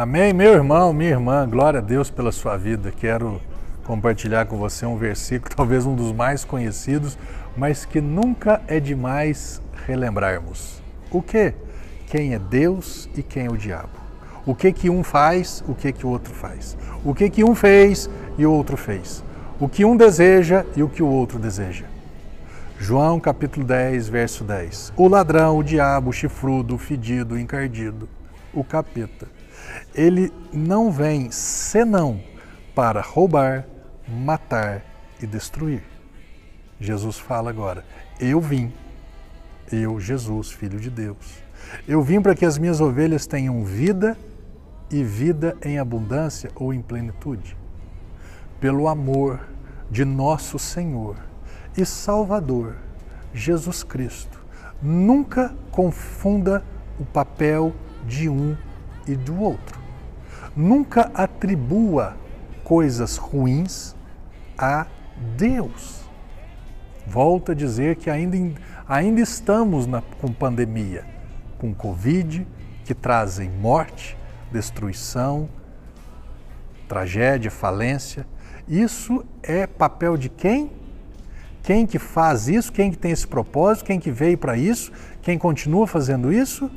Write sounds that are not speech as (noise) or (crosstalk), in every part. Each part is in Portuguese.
Amém, meu irmão, minha irmã, glória a Deus pela sua vida. Quero compartilhar com você um versículo, (laughs) talvez um dos mais conhecidos, mas que nunca é demais relembrarmos. O que? Quem é Deus e quem é o diabo. O que que um faz, o que que o outro faz. O que que um fez e o outro fez. O que um deseja e o que o outro deseja. João capítulo 10, verso 10. O ladrão, o diabo, o chifrudo, o fedido, o encardido, o capeta. Ele não vem senão para roubar, matar e destruir. Jesus fala agora: Eu vim, eu, Jesus, Filho de Deus. Eu vim para que as minhas ovelhas tenham vida e vida em abundância ou em plenitude. Pelo amor de nosso Senhor e Salvador, Jesus Cristo. Nunca confunda o papel de um e do outro. Nunca atribua coisas ruins a Deus. Volto a dizer que ainda, ainda estamos na, com pandemia, com Covid, que trazem morte, destruição, tragédia, falência. Isso é papel de quem? Quem que faz isso? Quem que tem esse propósito? Quem que veio para isso? Quem continua fazendo isso?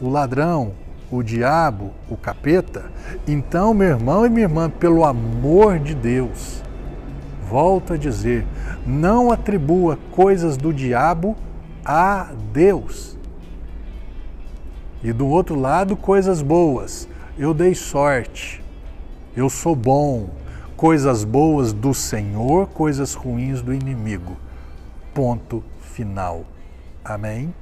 O ladrão, o diabo, o capeta. Então, meu irmão e minha irmã, pelo amor de Deus, volto a dizer, não atribua coisas do diabo a Deus. E do outro lado, coisas boas. Eu dei sorte, eu sou bom, coisas boas do Senhor, coisas ruins do inimigo. Ponto final. Amém?